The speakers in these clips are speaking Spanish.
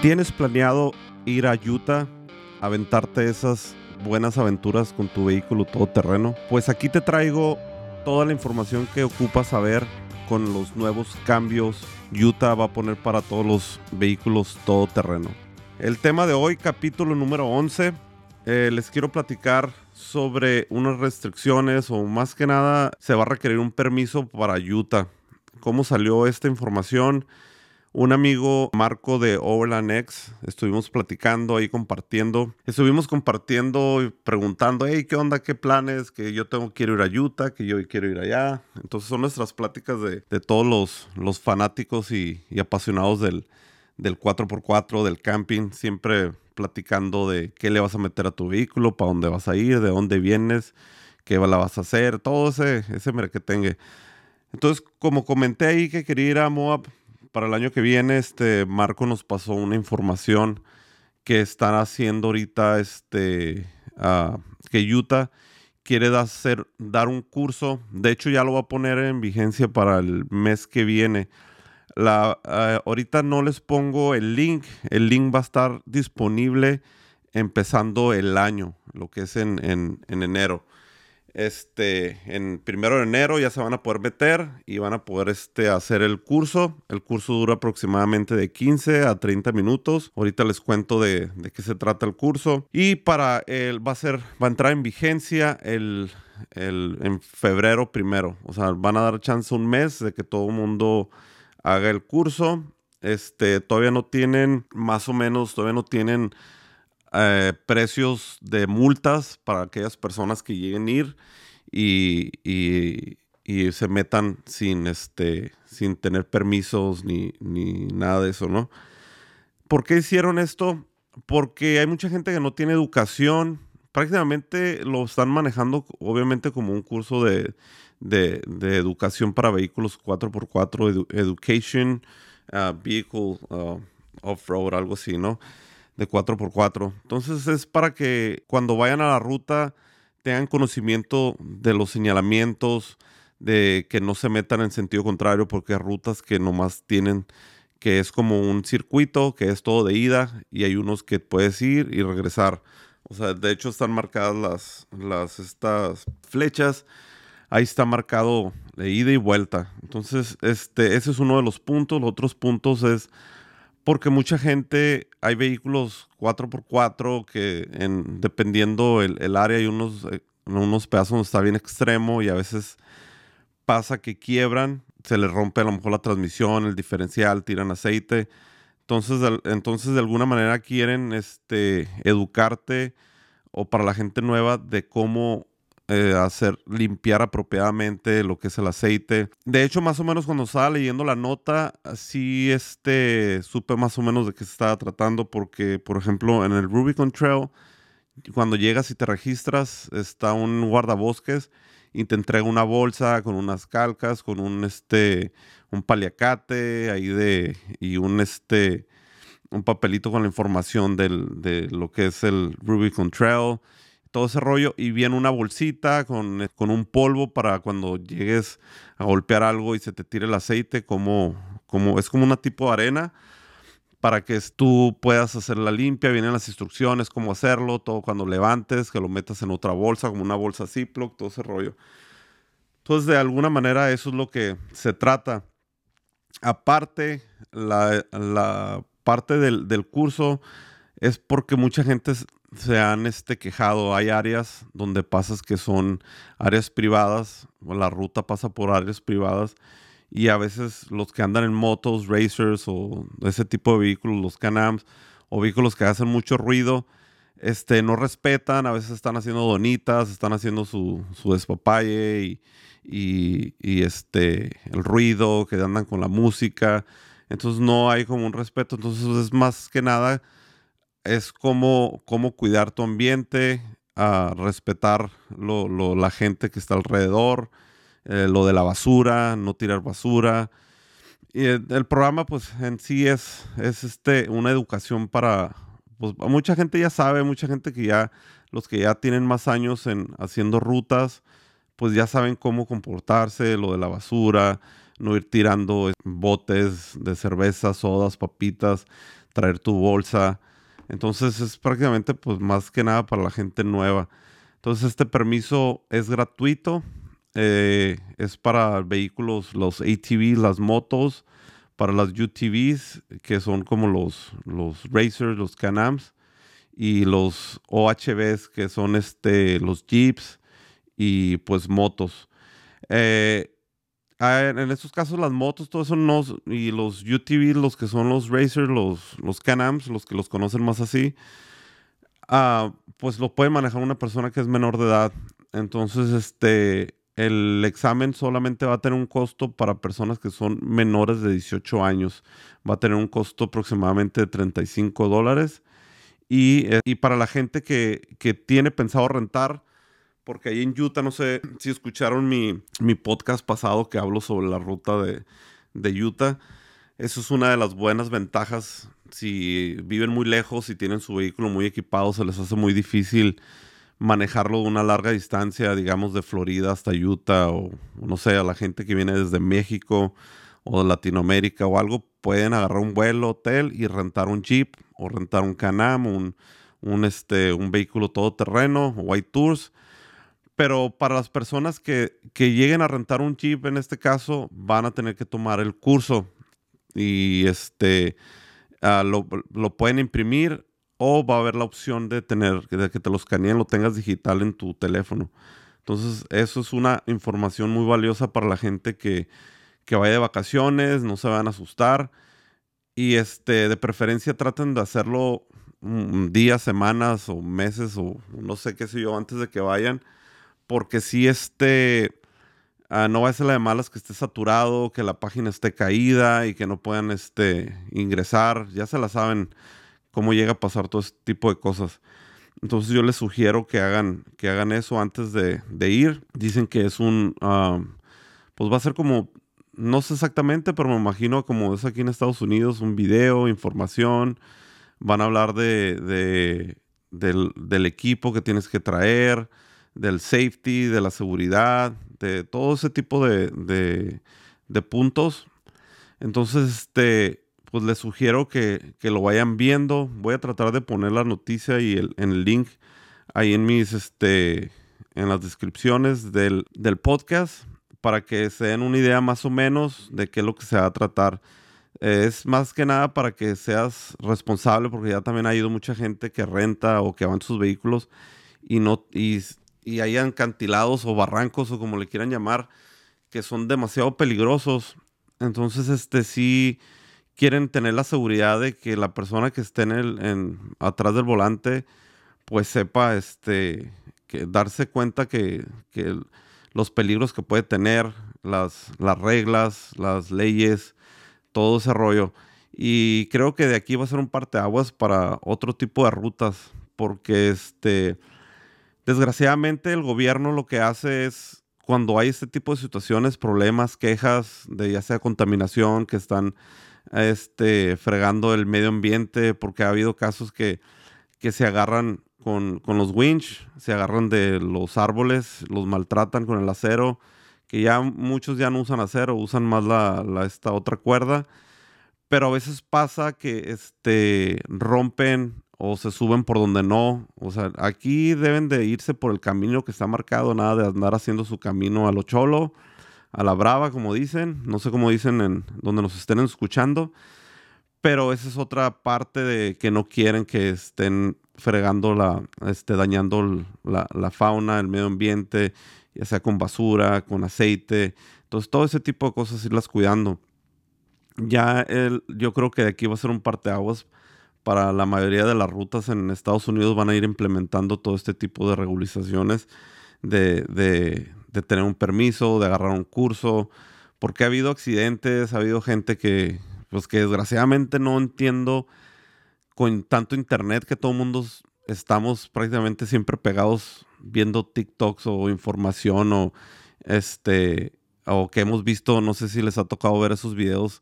¿Tienes planeado ir a Utah, aventarte esas buenas aventuras con tu vehículo todoterreno? Pues aquí te traigo toda la información que ocupas saber con los nuevos cambios Utah va a poner para todos los vehículos todoterreno. El tema de hoy, capítulo número 11, eh, les quiero platicar sobre unas restricciones o más que nada se va a requerir un permiso para Utah. ¿Cómo salió esta información? Un amigo Marco de Overland X, estuvimos platicando ahí compartiendo, estuvimos compartiendo y preguntando, hey, ¿qué onda? ¿Qué planes? Que yo tengo, quiero ir a Utah, que yo quiero ir allá. Entonces son nuestras pláticas de, todos los, fanáticos y, apasionados del, del 4x4, del camping, siempre platicando de qué le vas a meter a tu vehículo, para dónde vas a ir, de dónde vienes, qué la vas a hacer, todo ese, ese tenga. Entonces, como comenté ahí que quería ir a Moab, para el año que viene, este Marco nos pasó una información que están haciendo ahorita, este, uh, que Utah quiere hacer, dar un curso. De hecho, ya lo va a poner en vigencia para el mes que viene. La, uh, ahorita no les pongo el link. El link va a estar disponible empezando el año, lo que es en, en, en enero este, en primero de enero ya se van a poder meter y van a poder este, hacer el curso. El curso dura aproximadamente de 15 a 30 minutos. Ahorita les cuento de, qué se trata el curso. Y para el, va a ser, va a entrar en vigencia el, el, en febrero primero. O sea, van a dar chance un mes de que todo el mundo haga el curso. Este, todavía no tienen, más o menos, todavía no tienen eh, precios de multas para aquellas personas que lleguen a ir y, y, se metan sin, este, sin tener permisos ni, ni nada de eso, ¿no? ¿Por qué hicieron esto? Porque hay mucha gente que no tiene educación. Prácticamente lo están manejando, obviamente, como un curso de, de, educación para vehículos 4x4, Education uh, Vehicle uh, Off-Road, algo así, ¿no? De 4x4. Entonces es para que cuando vayan a la ruta tengan conocimiento de los señalamientos, de que no se metan en sentido contrario, porque hay rutas que nomás tienen que es como un circuito, que es todo de ida, y hay unos que puedes ir y regresar. O sea, de hecho están marcadas las, las estas flechas. Ahí está marcado de ida y vuelta. Entonces, este, ese es uno de los puntos. Los otros puntos es porque mucha gente, hay vehículos 4x4 que en, dependiendo el, área hay unos, eh, unos pedazos donde está bien extremo y a veces pasa que quiebran, se les rompe a lo mejor la transmisión, el diferencial, tiran aceite. Entonces, entonces de alguna manera quieren este, educarte o para la gente nueva de cómo eh, hacer limpiar apropiadamente lo que es el aceite. De hecho, más o menos cuando estaba leyendo la nota, sí este, supe más o menos de qué se estaba tratando, porque, por ejemplo, en el Rubicon Trail, cuando llegas y te registras, está un guardabosques y te entrega una bolsa con unas calcas, con un este, un paliacate ahí de, y un este, un papelito con la información del, de lo que es el Rubicon Trail todo ese rollo y viene una bolsita con, con, un polvo para cuando llegues a golpear algo y se te tire el aceite, como, como es como una tipo de arena para que tú puedas hacer la limpia, vienen las instrucciones, cómo hacerlo, todo cuando levantes, que lo metas en otra bolsa, como una bolsa Ziploc, todo ese rollo. Entonces, de alguna manera, eso es lo que se trata. Aparte, la, la parte del, del curso es porque mucha gente se han este, quejado. Hay áreas donde pasas que son áreas privadas, la ruta pasa por áreas privadas y a veces los que andan en motos, racers o ese tipo de vehículos, los canams o vehículos que hacen mucho ruido, este, no respetan, a veces están haciendo donitas, están haciendo su, su despapalle y, y, este, el ruido, que andan con la música. Entonces no hay como un respeto. Entonces es más que nada es cómo, cómo cuidar tu ambiente, a respetar la gente que está alrededor, eh, lo de la basura, no tirar basura. Y el, programa, pues en sí es, es este, una educación para, pues mucha gente ya sabe, mucha gente que ya, los que ya tienen más años en haciendo rutas, pues ya saben cómo comportarse, lo de la basura, no ir tirando botes de cerveza, sodas, papitas traer tu bolsa. Entonces es prácticamente pues más que nada para la gente nueva. Entonces este permiso es gratuito. Eh, es para vehículos, los ATVs, las motos, para las UTVs, que son como los, los racers, los Can-Ams, y los OHVs, que son este, los Jeeps y pues motos. Eh, en estos casos las motos, todo eso no, y los UTV, los que son los racers, los, los Can-Ams, los que los conocen más así, ah, pues lo puede manejar una persona que es menor de edad. Entonces, este, el examen solamente va a tener un costo para personas que son menores de 18 años. Va a tener un costo aproximadamente de 35 dólares. Y, eh, y para la gente que, que tiene pensado rentar, porque ahí en Utah, no sé si escucharon mi, mi podcast pasado que hablo sobre la ruta de, de, Utah. Eso es una de las buenas ventajas. Si viven muy lejos y tienen su vehículo muy equipado, se les hace muy difícil manejarlo de una larga distancia, digamos de Florida hasta Utah o no sé, a la gente que viene desde México o de Latinoamérica o algo, pueden agarrar un vuelo, hotel y rentar un Jeep o rentar un Canam, un, un, este, un vehículo todoterreno o White Tours pero para las personas que, lleguen a rentar un Jeep en este caso, van a tener que tomar el curso y este ah, lo, pueden imprimir o va a haber la opción de tener que te lo escaneen, lo tengas digital en tu teléfono. Entonces, eso es una información muy valiosa para la gente que, que vaya de vacaciones, no se van a asustar. Y este, de preferencia traten de hacerlo días, semanas o meses o no sé qué sé yo antes de que vayan porque si este, ah, no va a ser la de malas que esté saturado, que la página esté caída y que no puedan este, ingresar, ya se la saben cómo llega a pasar todo este tipo de cosas. Entonces yo les sugiero que hagan, que hagan eso antes de, ir. Dicen que es un, ah, pues va a ser como, no sé exactamente, pero me imagino como es aquí en Estados Unidos, un video, información. Van a hablar de, del, del, equipo que tienes que traer, del safety, de la seguridad, de todo ese tipo de, puntos. Entonces, este, pues les sugiero que, lo vayan viendo. Voy a tratar de poner la noticia y el, en el link ahí en mis, este, en las descripciones del, del, podcast para que se den una idea más o menos de qué es lo que se va a tratar. Es más que nada para que seas responsable porque ya también ha ido mucha gente que renta o que va en sus vehículos y no y y hay acantilados o barrancos o como le quieran llamar que son demasiado peligrosos. Entonces, este sí quieren tener la seguridad de que la persona que esté en el, atrás del volante pues sepa este que darse cuenta que, que los peligros que puede tener, las, las reglas, las leyes, todo ese rollo. Y creo que de aquí va a ser un parteaguas para otro tipo de rutas, porque este Desgraciadamente el gobierno lo que hace es cuando hay este tipo de situaciones, problemas, quejas de ya sea contaminación, que están este, fregando el medio ambiente, porque ha habido casos que, que se agarran con, los winch, se agarran de los árboles, los maltratan con el acero, que ya muchos ya no usan acero, usan más la, esta otra cuerda, pero a veces pasa que este, rompen o se suben por donde no. O sea, aquí deben de irse por el camino que está marcado, nada de andar haciendo su camino a lo cholo, a la brava, como dicen. No sé cómo dicen en donde nos estén escuchando. Pero esa es otra parte de que no quieren que estén fregando la, este, dañando la, fauna, el medio ambiente, ya sea con basura, con aceite. Entonces, todo ese tipo de cosas irlas cuidando. Ya el, yo creo que de aquí va a ser un parteaguas para la mayoría de las rutas en Estados Unidos van a ir implementando todo este tipo de regularizaciones de, tener un permiso, de agarrar un curso, porque ha habido accidentes, ha habido gente que, pues que desgraciadamente no entiendo con tanto internet que todo el mundo estamos prácticamente siempre pegados viendo TikToks o información o este o que hemos visto, no sé si les ha tocado ver esos videos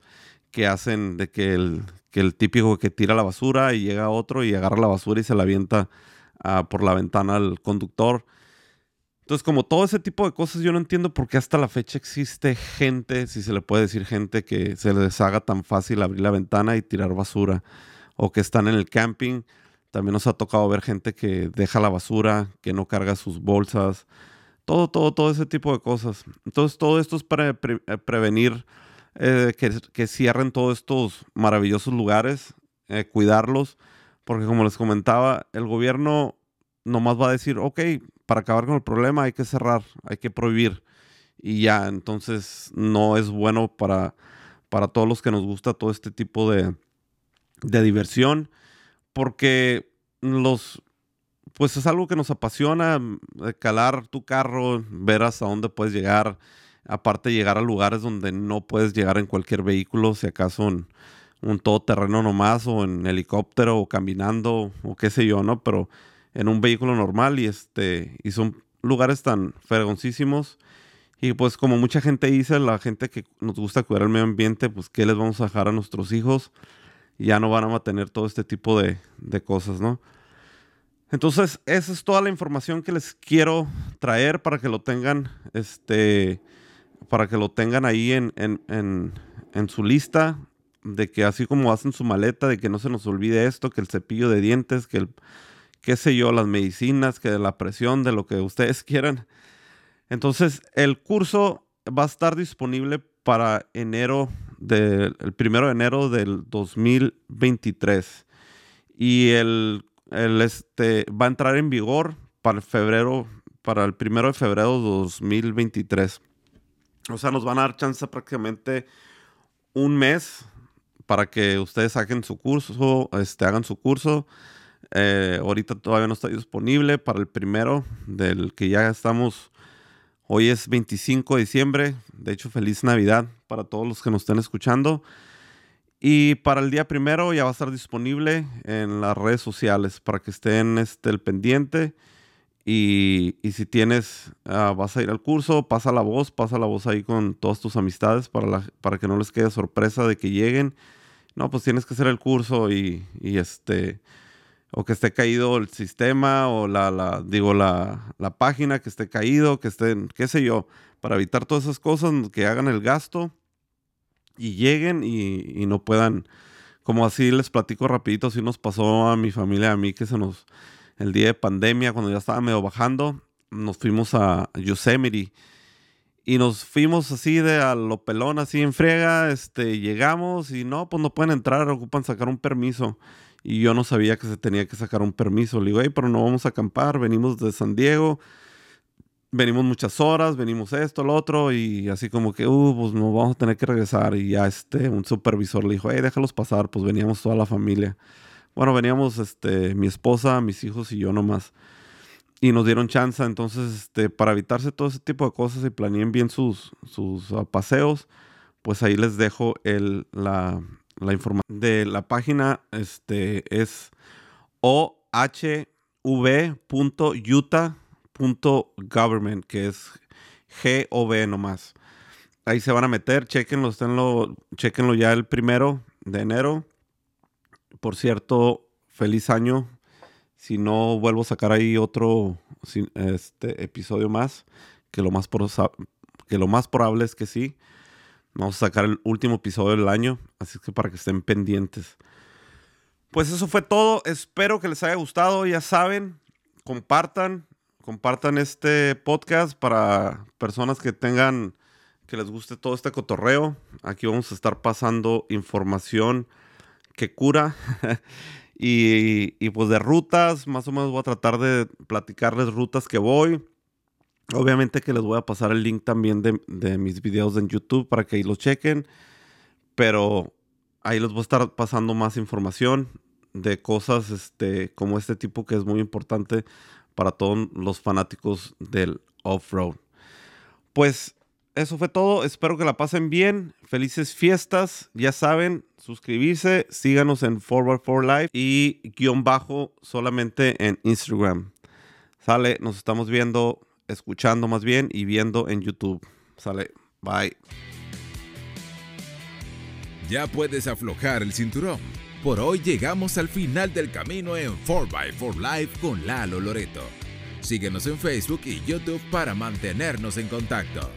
que hacen de que el, el típico que tira la basura y llega otro y agarra la basura y se la avienta ah, por la ventana al conductor. Entonces, como todo ese tipo de cosas, yo no entiendo por qué hasta la fecha existe gente, si se le puede decir gente, que se le deshaga tan fácil abrir la ventana y tirar basura. o que están en el camping. También nos ha tocado ver gente que deja la basura, que no carga sus bolsas, todo, todo, todo ese tipo de cosas. Entonces, todo esto es para eh, prevenir eh, que, cierren todos estos maravillosos lugares, eh, cuidarlos, porque como les comentaba, el gobierno nomás va a decir, ok, para acabar con el problema hay que cerrar, hay que prohibir. Y ya, entonces no es bueno para, para todos los que nos gusta todo este tipo de, de diversión, porque los, pues es algo que nos apasiona, calar tu carro, ver hasta dónde puedes llegar, aparte llegar a lugares donde no puedes llegar en cualquier vehículo, si acaso en un todoterreno nomás, o en helicóptero, o caminando, o qué sé yo, ¿no? Pero en un vehículo normal y este, y son lugares tan fregoncísimos. Y pues como mucha gente dice, la gente que nos gusta cuidar el medio ambiente, pues qué les vamos a dejar a nuestros hijos. ya no van a tener todo este tipo de, de cosas, ¿no? Entonces, esa es toda la información que les quiero traer para que lo tengan, este, para que lo tengan ahí en, su lista, de que así como hacen su maleta, de que no se nos olvide esto, que el cepillo de dientes, que el, qué sé yo, las medicinas, que la presión, de lo que ustedes quieran. Entonces, el curso va a estar disponible para enero, del el primero de enero del 2023. Y el, este, va a entrar en vigor para febrero, para el primero de febrero de 2023. O sea, nos van a dar chance prácticamente un mes para que ustedes saquen su curso, este, hagan su curso. Eh, ahorita todavía no está disponible para el primero del que ya estamos. Hoy es 25 de diciembre. De hecho, feliz Navidad para todos los que nos estén escuchando. Y para el día primero ya va a estar disponible en las redes sociales para que estén este, el pendiente. Y, si tienes, ah, vas a ir al curso, pasa la voz, pasa la voz ahí con todas tus amistades para, para que no les quede sorpresa de que lleguen. No, pues tienes que hacer el curso y, este, o que esté caído el sistema o la, digo, la, página que esté caído, que estén, qué sé yo, para evitar todas esas cosas, que hagan el gasto y lleguen y, no puedan, como así les platico rapidito, así nos pasó a mi familia, a mí, que se nos el día de pandemia, cuando ya estaba medio bajando, nos fuimos a Yosemite. Y nos fuimos así de a lo pelón, así en friega, este, llegamos y no, pues no pueden entrar, ocupan sacar un permiso. Y yo no sabía que se tenía que sacar un permiso. Le digo, hey, pero no vamos a acampar, venimos de San Diego, venimos muchas horas, venimos esto, lo otro, y así como que, uh, pues nos vamos a tener que regresar. Y ya este, un supervisor le dijo, hey, déjalos pasar, pues veníamos toda la familia. Bueno, veníamos este, mi esposa, mis hijos y yo nomás. Y nos dieron chance, entonces, este, para evitarse todo ese tipo de cosas y planeen bien sus, sus ah, paseos, pues ahí les dejo el, la, la información de la página. Este es ohv.utah.government, que es G-O-V nomás. Ahí se van a meter, chequenlo, chequenlo ya el primero de enero por cierto, feliz año. Si no vuelvo a sacar ahí otro este, episodio más, que lo más, que lo más probable es que sí. Vamos a sacar el último episodio del año, así que para que estén pendientes. Pues eso fue todo. Espero que les haya gustado. Ya saben, compartan, compartan este podcast para personas que tengan, que les guste todo este cotorreo. Aquí vamos a estar pasando información que cura. y, pues de rutas, más o menos voy a tratar de platicarles rutas que voy. Obviamente que les voy a pasar el link también de, mis videos en YouTube para que ahí lo chequen. Pero ahí les voy a estar pasando más información de cosas este, como este tipo que es muy importante para todos los fanáticos del off-road. Pues eso fue todo. Espero que la pasen bien. Felices fiestas. Ya saben, suscribirse. Síganos en Forward for Life y guion bajo solamente en Instagram. Sale, nos estamos viendo, escuchando más bien y viendo en YouTube. Sale, bye. Ya puedes aflojar el cinturón. Por hoy llegamos al final del camino en 4x4 Life con Lalo Loreto. Síguenos en Facebook y YouTube para mantenernos en contacto.